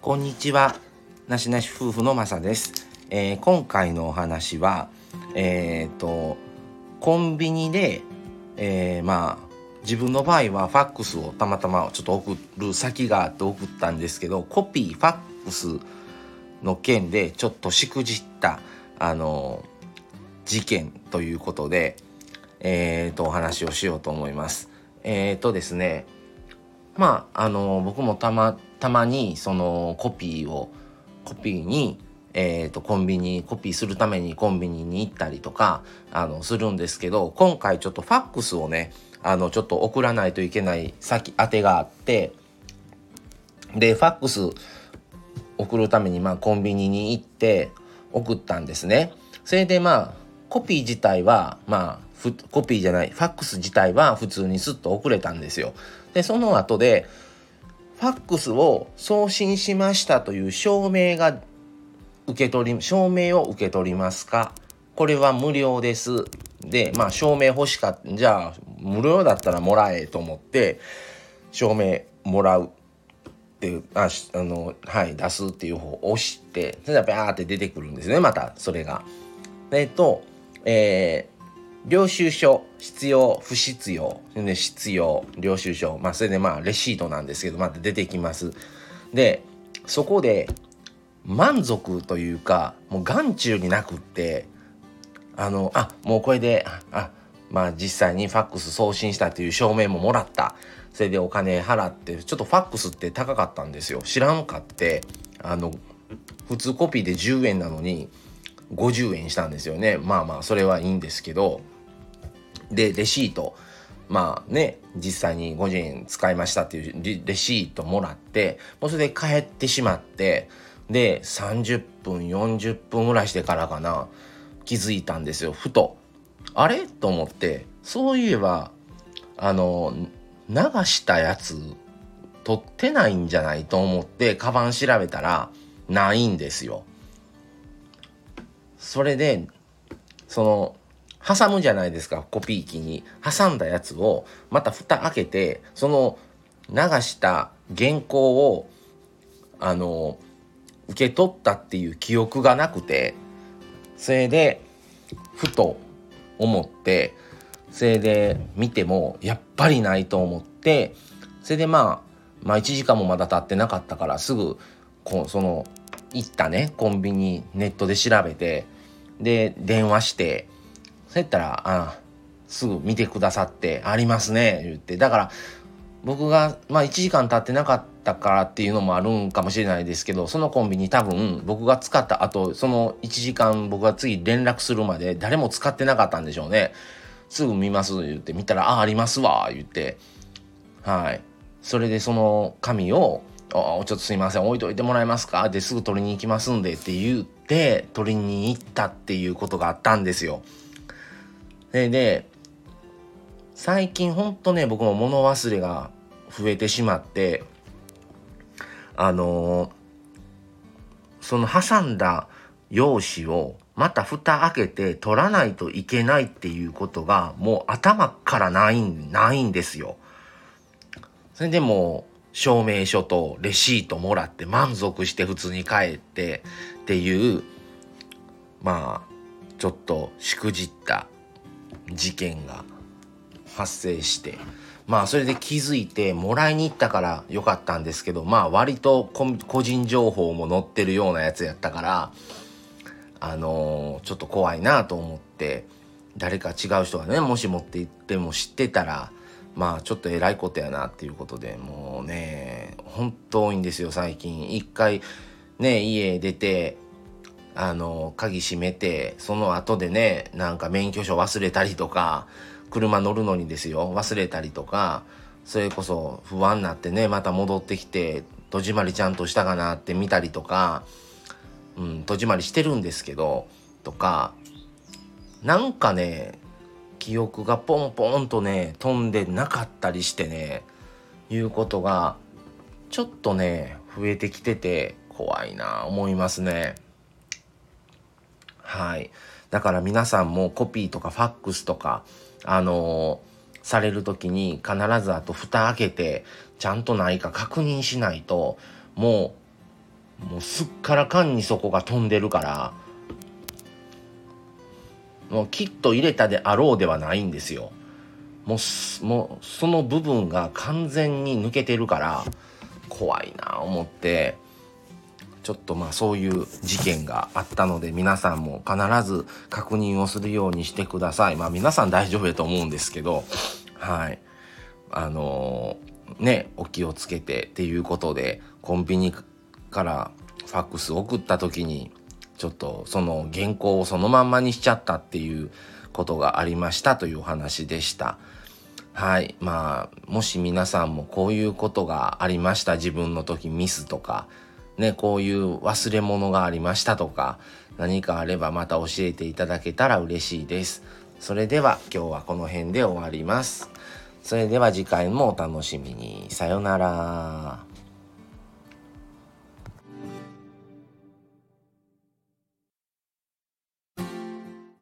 こんにちは。なしなし夫婦のまさです。えー今回のお話は、えっ、と、コンビニで、えーまあ、自分の場合はファックスをたまたまちょっと送る先があって送ったんですけど、コピー、ファックスの件でちょっとしくじった、あの、事件ということで、えーと、お話をしようと思います。えーとですね、まああの僕もたまたまにそのコピーをコピーに、えー、とコンビニコピーするためにコンビニに行ったりとかあのするんですけど今回ちょっとファックスをねあのちょっと送らないといけない先当てがあってでファックス送るためにまあコンビニに行って送ったんですね。それでまあコピー自体はまあコピーじゃないファックス自体は普通にスッと送れたんですよ。でその後でファックスを送信しましたという証明が受け取り証明を受け取りますか？これは無料ですでまあ証明欲しかったじゃあ無料だったらもらえと思って証明もらうっていうああのはい出すっていう方を押してそれでバーって出てくるんですねまたそれが。えっとえー領収書必要不必要で必要領収書。まあそれでまあレシートなんですけどまた出てきます。でそこで満足というかもう眼中になくってあのあもうこれでああまあ実際にファックス送信したという証明ももらった。それでお金払ってちょっとファックスって高かったんですよ。知らんかってあの普通コピーで10円なのに50円したんですよね。まあまあそれはいいんですけど。でレシート。まあね実際に50円使いましたっていうレシートもらってもうそれで帰ってしまってで30分40分ぐらいしてからかな。気づいたんですよ。ふと。あれ？と思って。そういえばあの流したやつ取ってないんじゃない？と思ってカバン調べたらないんですよ。それでその挟むじゃないですかコピー機に。挟んだやつをまた蓋開けてその流した原稿をあの受け取ったっていう記憶がなくてそれでふと思ってそれで見てもやっぱりないと思ってそれでまあまあ1時間もまだ経ってなかったからすぐこうその行ったねコンビニネットで調べてで電話してそうやったらあすぐ見てくださって「ありますね」言って。だから僕がまあ1時間経ってなかったからっていうのもあるんかもしれないですけどそのコンビニ多分僕が使った後その1時間僕が次連絡するまで誰も使ってなかったんでしょうね。すぐ見ます言って。見たら「あありますわ」言って。はい。それでその紙を「あちょっとすいません置いといてもらえますか?」ですぐ取りに行きますんでって言って取りに行ったっていうことがあったんですよ。でで最近ほんとね僕も物忘れが増えてしまってあのーその挟んだ用紙をまた蓋開けて取らないといけないっていうことがもう頭からないないんですよ。それでもう証明書とレシートもらって満足して普通に帰ってっていうまあちょっとしくじった事件が発生してまあそれで気づいてもらいに行ったからよかったんですけどまあ割と個人情報も載ってるようなやつやったからあのーちょっと怖いなと思って誰か違う人がねもし持って行っても知ってたらまあちょっとえらいことやなっていうことでもうね本当多いんですよ最近。一回ね家出てあの鍵閉めてその後でねなんか免許証忘れたりとか車乗るのにですよ忘れたりとかそれこそ不安になってねまた戻ってきて戸締まりちゃんとしたかなって見たりとか、うん、戸締まりしてるんですけどとかなんかね記憶がポンポンとね飛んでなかったりしてねいうことがちょっとね増えてきてて怖いな思いますね。はい。だから皆さんもコピーとかファックスとか、あのーされる時に必ずあと蓋開けてちゃんとないか確認しないともうもうすっからかんにそこが飛んでるからもうきっと入れたであろうではないんですよ。もうもうその部分が完全に抜けてるから怖いな思ってちょっとまあそういう事件があったので皆さんも必ず確認をするようにしてください。まあ皆さん大丈夫だと思うんですけどはい。あのー、ねお気をつけてっていうことでコンビニからファックス送った時にちょっとその原稿をそのまんまにしちゃったっていうことがありましたというお話でした。はい。まあ、もし皆さんもこういうことがありました。自分の時ミスとか、ね、こういう忘れ物がありましたとか、何かあればまた教えていただけたら嬉しいです。それでは今日はこの辺で終わります。それでは次回もお楽しみに。さよなら。